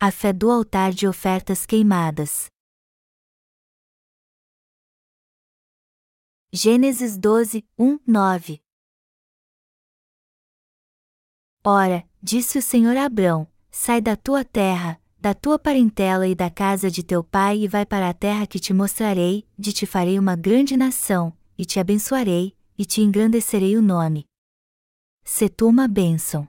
a fé do altar de ofertas queimadas. Gênesis 12, 1, 9 Ora, disse o Senhor a Abrão: Sai da tua terra, da tua parentela e da casa de teu pai e vai para a terra que te mostrarei, de te farei uma grande nação, e te abençoarei, e te engrandecerei o nome. Se tu uma bênção.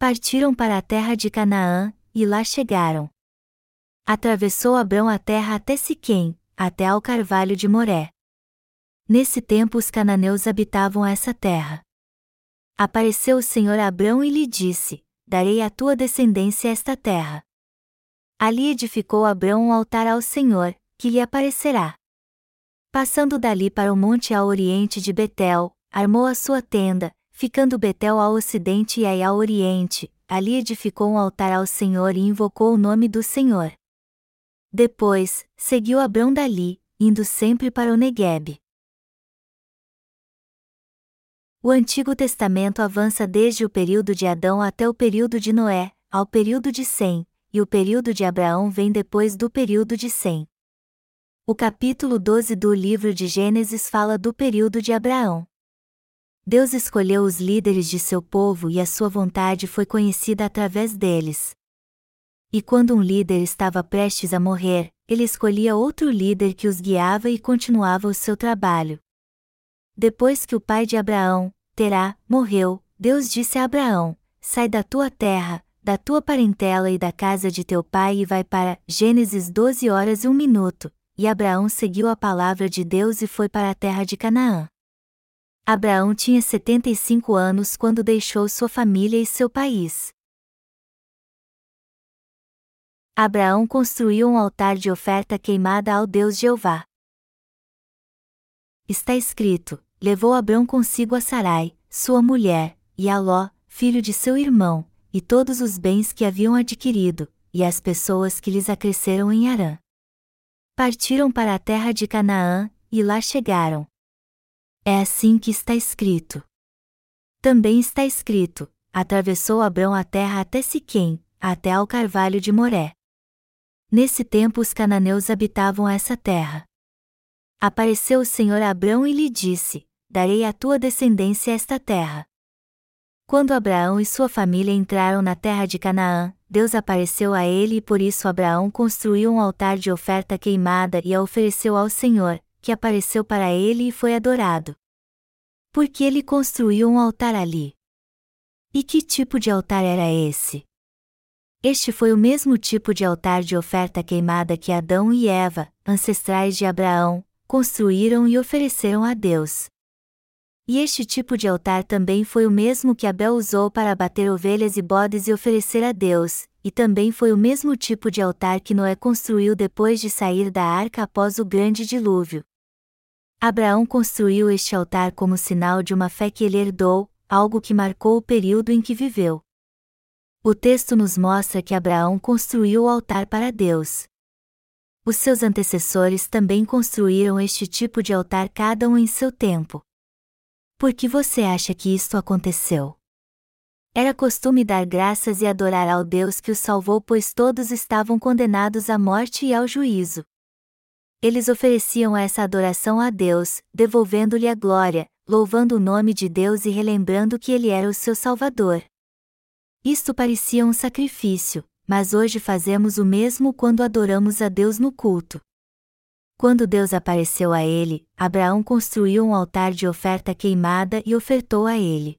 Partiram para a terra de Canaã, e lá chegaram. Atravessou Abrão a terra até Siquém, até ao carvalho de Moré. Nesse tempo os cananeus habitavam essa terra. Apareceu o Senhor a Abrão e lhe disse: Darei à tua descendência esta terra. Ali edificou Abrão um altar ao Senhor, que lhe aparecerá. Passando dali para o monte ao oriente de Betel, armou a sua tenda, ficando Betel ao ocidente e Ai ao oriente, ali edificou um altar ao Senhor e invocou o nome do Senhor. Depois, seguiu Abrão dali, indo sempre para o Negueb. O Antigo Testamento avança desde o período de Adão até o período de Noé, ao período de Sem, e o período de Abraão vem depois do período de Sem. O capítulo 12 do livro de Gênesis fala do período de Abraão. Deus escolheu os líderes de seu povo e a sua vontade foi conhecida através deles. E quando um líder estava prestes a morrer, ele escolhia outro líder que os guiava e continuava o seu trabalho. Depois que o pai de Abraão, Terá, morreu, Deus disse a Abraão: Sai da tua terra, da tua parentela e da casa de teu pai e vai para Gênesis 12 horas e 1 minuto. E Abraão seguiu a palavra de Deus e foi para a terra de Canaã. Abraão tinha 75 anos quando deixou sua família e seu país. Abraão construiu um altar de oferta queimada ao Deus Jeová. Está escrito: levou Abrão consigo a Sarai, sua mulher, e a Ló, filho de seu irmão, e todos os bens que haviam adquirido, e as pessoas que lhes acresceram em Arã. Partiram para a terra de Canaã, e lá chegaram. É assim que está escrito. Também está escrito: atravessou Abrão a terra até Siquém, até ao carvalho de Moré. Nesse tempo os cananeus habitavam essa terra. Apareceu o Senhor a Abrão e lhe disse: Darei à tua descendência esta terra. Quando Abraão e sua família entraram na terra de Canaã, Deus apareceu a ele e por isso Abraão construiu um altar de oferta queimada e a ofereceu ao Senhor, que apareceu para ele e foi adorado. Porque ele construiu um altar ali. E que tipo de altar era esse? Este foi o mesmo tipo de altar de oferta queimada que Adão e Eva, ancestrais de Abraão, construíram e ofereceram a Deus. E este tipo de altar também foi o mesmo que Abel usou para abater ovelhas e bodes e oferecer a Deus, e também foi o mesmo tipo de altar que Noé construiu depois de sair da arca após o grande dilúvio. Abraão construiu este altar como sinal de uma fé que ele herdou, algo que marcou o período em que viveu. O texto nos mostra que Abraão construiu o altar para Deus. Os seus antecessores também construíram este tipo de altar cada um em seu tempo. Por que você acha que isto aconteceu? Era costume dar graças e adorar ao Deus que os salvou, pois todos estavam condenados à morte e ao juízo eles ofereciam essa adoração a Deus, devolvendo-lhe a glória, louvando o nome de Deus e relembrando que ele era o seu Salvador. Isto parecia um sacrifício, mas hoje fazemos o mesmo quando adoramos a Deus no culto. Quando Deus apareceu a ele, Abraão construiu um altar de oferta queimada e ofertou a ele.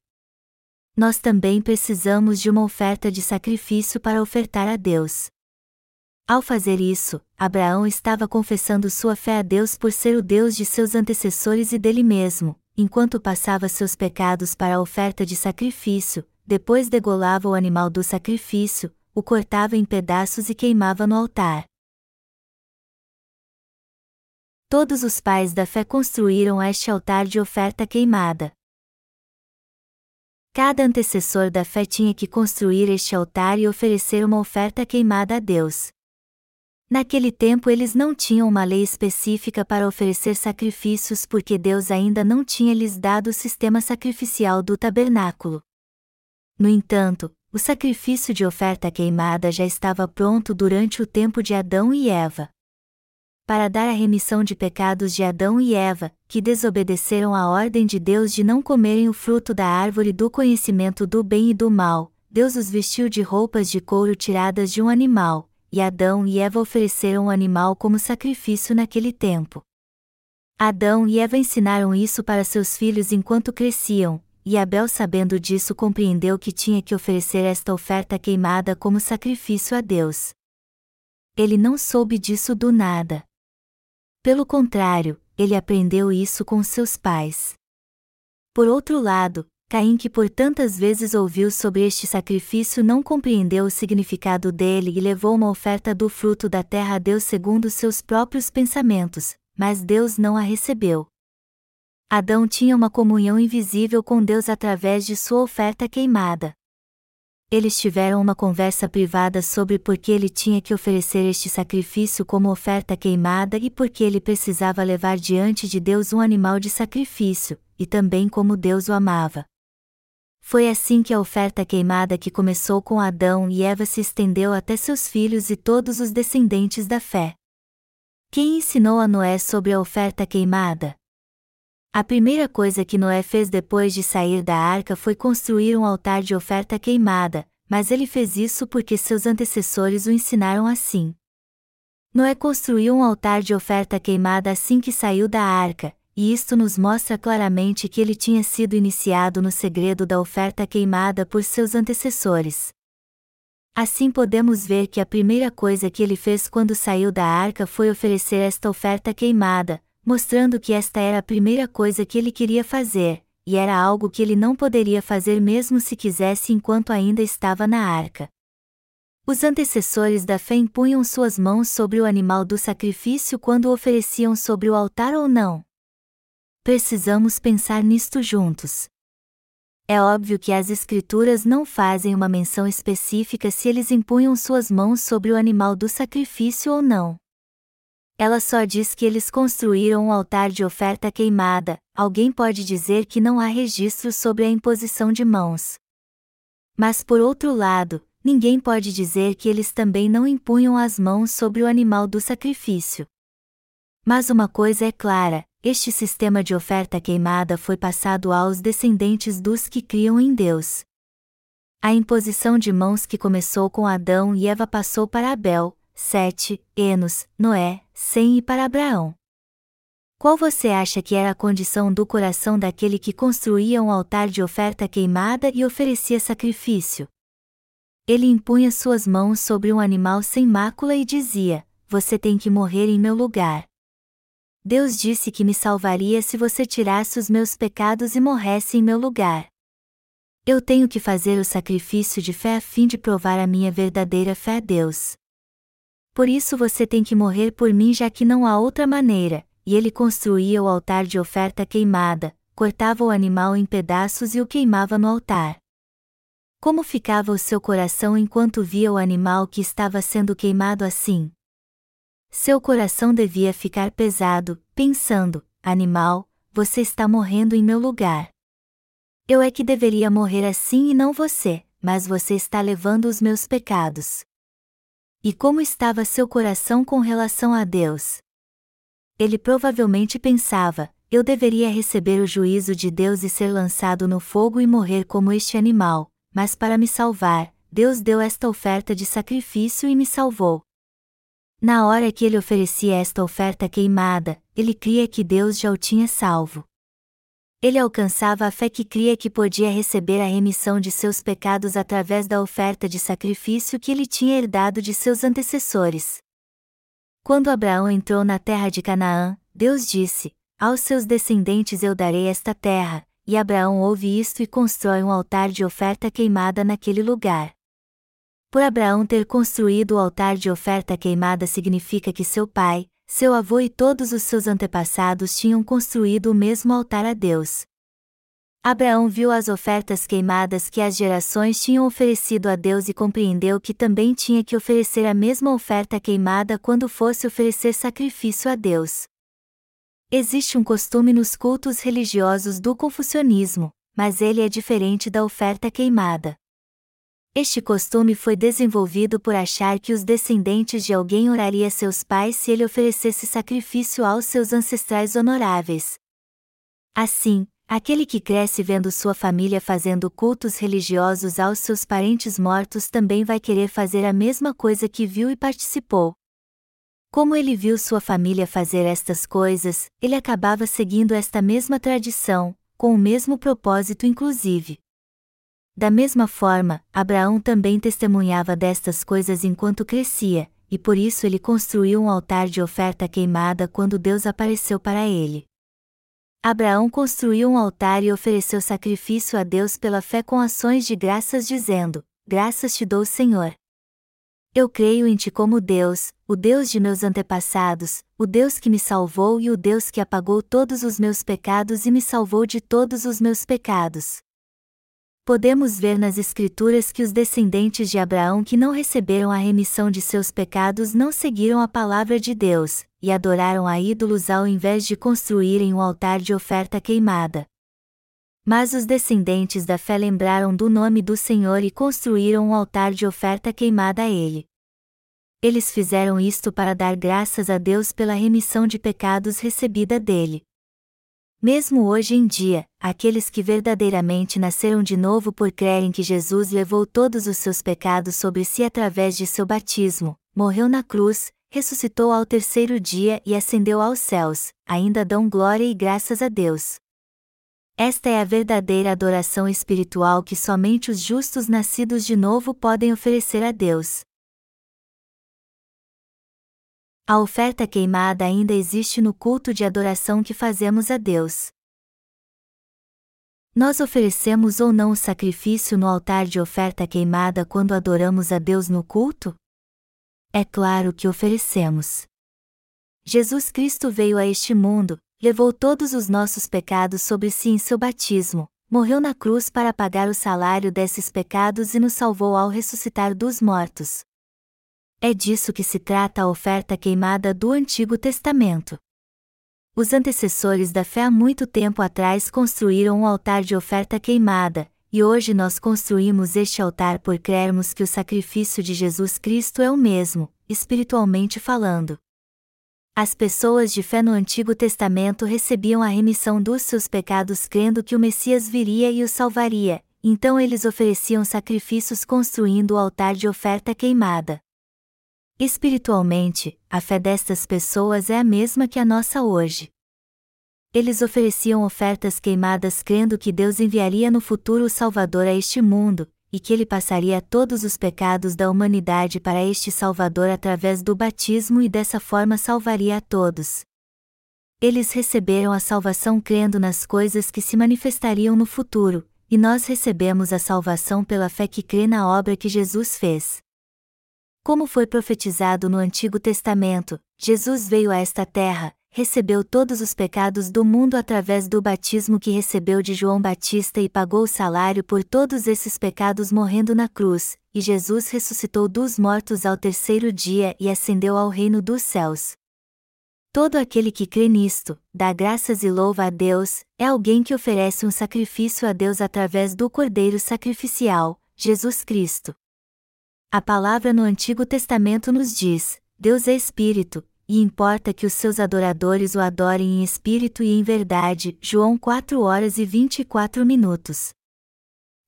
Nós também precisamos de uma oferta de sacrifício para ofertar a Deus. Ao fazer isso, Abraão estava confessando sua fé a Deus por ser o Deus de seus antecessores e dele mesmo, enquanto passava seus pecados para a oferta de sacrifício, depois degolava o animal do sacrifício, o cortava em pedaços e queimava no altar. Todos os pais da fé construíram este altar de oferta queimada. Cada antecessor da fé tinha que construir este altar e oferecer uma oferta queimada a Deus. Naquele tempo eles não tinham uma lei específica para oferecer sacrifícios porque Deus ainda não tinha lhes dado o sistema sacrificial do tabernáculo. No entanto, o sacrifício de oferta queimada já estava pronto durante o tempo de Adão e Eva para dar a remissão de pecados de Adão e Eva, que desobedeceram à ordem de Deus de não comerem o fruto da árvore do conhecimento do bem e do mal, Deus os vestiu de roupas de couro tiradas de um animal, e Adão e Eva ofereceram o animal como sacrifício naquele tempo. Adão e Eva ensinaram isso para seus filhos enquanto cresciam, e Abel, sabendo disso, compreendeu que tinha que oferecer esta oferta queimada como sacrifício a Deus. Ele não soube disso do nada. Pelo contrário, ele aprendeu isso com seus pais. Por outro lado, Caim, que por tantas vezes ouviu sobre este sacrifício, não compreendeu o significado dele e levou uma oferta do fruto da terra a Deus segundo seus próprios pensamentos, mas Deus não a recebeu. Adão tinha uma comunhão invisível com Deus através de sua oferta queimada eles tiveram uma conversa privada sobre por que ele tinha que oferecer este sacrifício como oferta queimada e por que ele precisava levar diante de Deus um animal de sacrifício, e também como Deus o amava. Foi assim que a oferta queimada que começou com Adão e Eva se estendeu até seus filhos e todos os descendentes da fé. Quem ensinou a Noé sobre a oferta queimada? A primeira coisa que Noé fez depois de sair da arca foi construir um altar de oferta queimada, mas ele fez isso porque seus antecessores o ensinaram assim. Noé construiu um altar de oferta queimada assim que saiu da arca, e isto nos mostra claramente que ele tinha sido iniciado no segredo da oferta queimada por seus antecessores. Assim podemos ver que a primeira coisa que ele fez quando saiu da arca foi oferecer esta oferta queimada, mostrando que esta era a primeira coisa que ele queria fazer, e era algo que ele não poderia fazer mesmo se quisesse enquanto ainda estava na arca. Os antecessores da fé impunham suas mãos sobre o animal do sacrifício quando o ofereciam sobre o altar ou não? Precisamos pensar nisto juntos. É óbvio que as Escrituras não fazem uma menção específica se eles impunham suas mãos sobre o animal do sacrifício ou não ela só diz que eles construíram um altar de oferta queimada, alguém pode dizer que não há registros sobre a imposição de mãos. Mas por outro lado, ninguém pode dizer que eles também não impunham as mãos sobre o animal do sacrifício. Mas uma coisa é clara: este sistema de oferta queimada foi passado aos descendentes dos que criam em Deus. A imposição de mãos que começou com Adão e Eva passou para Abel, 7, Enos, Noé, sem e para Abraão. Qual você acha que era a condição do coração daquele que construía um altar de oferta queimada e oferecia sacrifício? Ele impunha suas mãos sobre um animal sem mácula e dizia: Você tem que morrer em meu lugar. Deus disse que me salvaria se você tirasse os meus pecados e morresse em meu lugar. Eu tenho que fazer o sacrifício de fé a fim de provar a minha verdadeira fé a Deus. Por isso você tem que morrer por mim já que não há outra maneira. E ele construía o altar de oferta queimada, cortava o animal em pedaços e o queimava no altar. Como ficava o seu coração enquanto via o animal que estava sendo queimado assim? Seu coração devia ficar pesado, pensando: animal, você está morrendo em meu lugar. Eu é que deveria morrer assim e não você, mas você está levando os meus pecados. E como estava seu coração com relação a Deus? Ele provavelmente pensava: eu deveria receber o juízo de Deus e ser lançado no fogo e morrer como este animal, mas para me salvar, Deus deu esta oferta de sacrifício e me salvou. Na hora que ele oferecia esta oferta queimada, ele cria que Deus já o tinha salvo ele alcançava a fé que cria que podia receber a remissão de seus pecados através da oferta de sacrifício que ele tinha herdado de seus antecessores. Quando Abraão entrou na terra de Canaã, Deus disse: Aos seus descendentes eu darei esta terra, e Abraão ouve isto e constrói um altar de oferta queimada naquele lugar. Por Abraão ter construído o altar de oferta queimada significa que seu pai, seu avô e todos os seus antepassados tinham construído o mesmo altar a Deus. Abraão viu as ofertas queimadas que as gerações tinham oferecido a Deus e compreendeu que também tinha que oferecer a mesma oferta queimada quando fosse oferecer sacrifício a Deus. Existe um costume nos cultos religiosos do confucionismo, mas ele é diferente da oferta queimada. Este costume foi desenvolvido por achar que os descendentes de alguém oraria seus pais se ele oferecesse sacrifício aos seus ancestrais honoráveis. Assim, Aquele que cresce vendo sua família fazendo cultos religiosos aos seus parentes mortos também vai querer fazer a mesma coisa que viu e participou. Como ele viu sua família fazer estas coisas, ele acabava seguindo esta mesma tradição, com o mesmo propósito inclusive. Da mesma forma, Abraão também testemunhava destas coisas enquanto crescia, e por isso ele construiu um altar de oferta queimada quando Deus apareceu para ele. Abraão construiu um altar e ofereceu sacrifício a Deus pela fé com ações de graças, dizendo: Graças te dou, Senhor. Eu creio em ti como Deus, o Deus de meus antepassados, o Deus que me salvou e o Deus que apagou todos os meus pecados e me salvou de todos os meus pecados. Podemos ver nas Escrituras que os descendentes de Abraão que não receberam a remissão de seus pecados não seguiram a palavra de Deus, e adoraram a ídolos ao invés de construírem um altar de oferta queimada. Mas os descendentes da fé lembraram do nome do Senhor e construíram um altar de oferta queimada a ele. Eles fizeram isto para dar graças a Deus pela remissão de pecados recebida dele. Mesmo hoje em dia, aqueles que verdadeiramente nasceram de novo por crerem que Jesus levou todos os seus pecados sobre si através de seu batismo, morreu na cruz, ressuscitou ao terceiro dia e ascendeu aos céus, ainda dão glória e graças a Deus. Esta é a verdadeira adoração espiritual que somente os justos nascidos de novo podem oferecer a Deus. A oferta queimada ainda existe no culto de adoração que fazemos a Deus. Nós oferecemos ou não o sacrifício no altar de oferta queimada quando adoramos a Deus no culto? é claro que oferecemos. Jesus Cristo veio a este mundo, levou todos os nossos pecados sobre si em seu batismo, morreu na cruz para pagar o salário desses pecados e nos salvou ao ressuscitar dos mortos. É disso que se trata a oferta queimada do Antigo Testamento. Os antecessores da fé há muito tempo atrás construíram um altar de oferta queimada, e hoje nós construímos este altar por crermos que o sacrifício de Jesus Cristo é o mesmo, espiritualmente falando. As pessoas de fé no Antigo Testamento recebiam a remissão dos seus pecados crendo que o Messias viria e os salvaria, então eles ofereciam sacrifícios construindo o altar de oferta queimada. Espiritualmente, a fé destas pessoas é a mesma que a nossa hoje eles ofereciam ofertas queimadas crendo que Deus enviaria no futuro o Salvador a este mundo, e que ele passaria todos os pecados da humanidade para este Salvador através do batismo e dessa forma salvaria a todos. Eles receberam a salvação crendo nas coisas que se manifestariam no futuro, e nós recebemos a salvação pela fé que crê na obra que Jesus fez. Como foi profetizado no Antigo Testamento, Jesus veio a esta terra, recebeu todos os pecados do mundo através do batismo que recebeu de João Batista e pagou o salário por todos esses pecados morrendo na cruz, e Jesus ressuscitou dos mortos ao terceiro dia e ascendeu ao reino dos céus. Todo aquele que crê nisto, dá graças e louva a Deus, é alguém que oferece um sacrifício a Deus através do Cordeiro sacrificial, Jesus Cristo. A palavra no Antigo Testamento nos diz: Deus é Espírito, e importa que os seus adoradores o adorem em espírito e em verdade. João 4 horas e 24 minutos.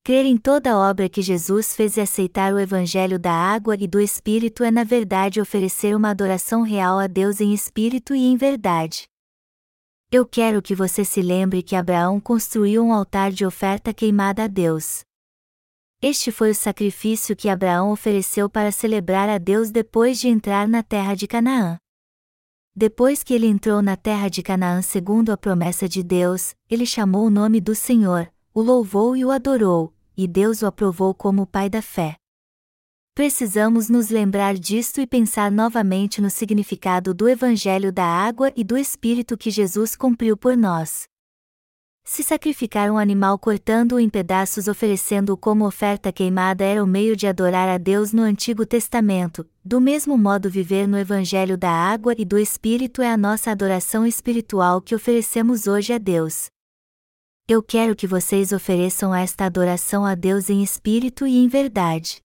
Crer em toda a obra que Jesus fez e aceitar o Evangelho da água e do Espírito é, na verdade, oferecer uma adoração real a Deus em espírito e em verdade. Eu quero que você se lembre que Abraão construiu um altar de oferta queimada a Deus. Este foi o sacrifício que Abraão ofereceu para celebrar a Deus depois de entrar na terra de Canaã. Depois que ele entrou na terra de Canaã segundo a promessa de Deus, ele chamou o nome do Senhor, o louvou e o adorou, e Deus o aprovou como o pai da fé. Precisamos nos lembrar disto e pensar novamente no significado do Evangelho da água e do Espírito que Jesus cumpriu por nós. Se sacrificar um animal cortando-o em pedaços oferecendo-o como oferta queimada era o meio de adorar a Deus no Antigo Testamento, do mesmo modo viver no Evangelho da água e do Espírito é a nossa adoração espiritual que oferecemos hoje a Deus. Eu quero que vocês ofereçam esta adoração a Deus em espírito e em verdade.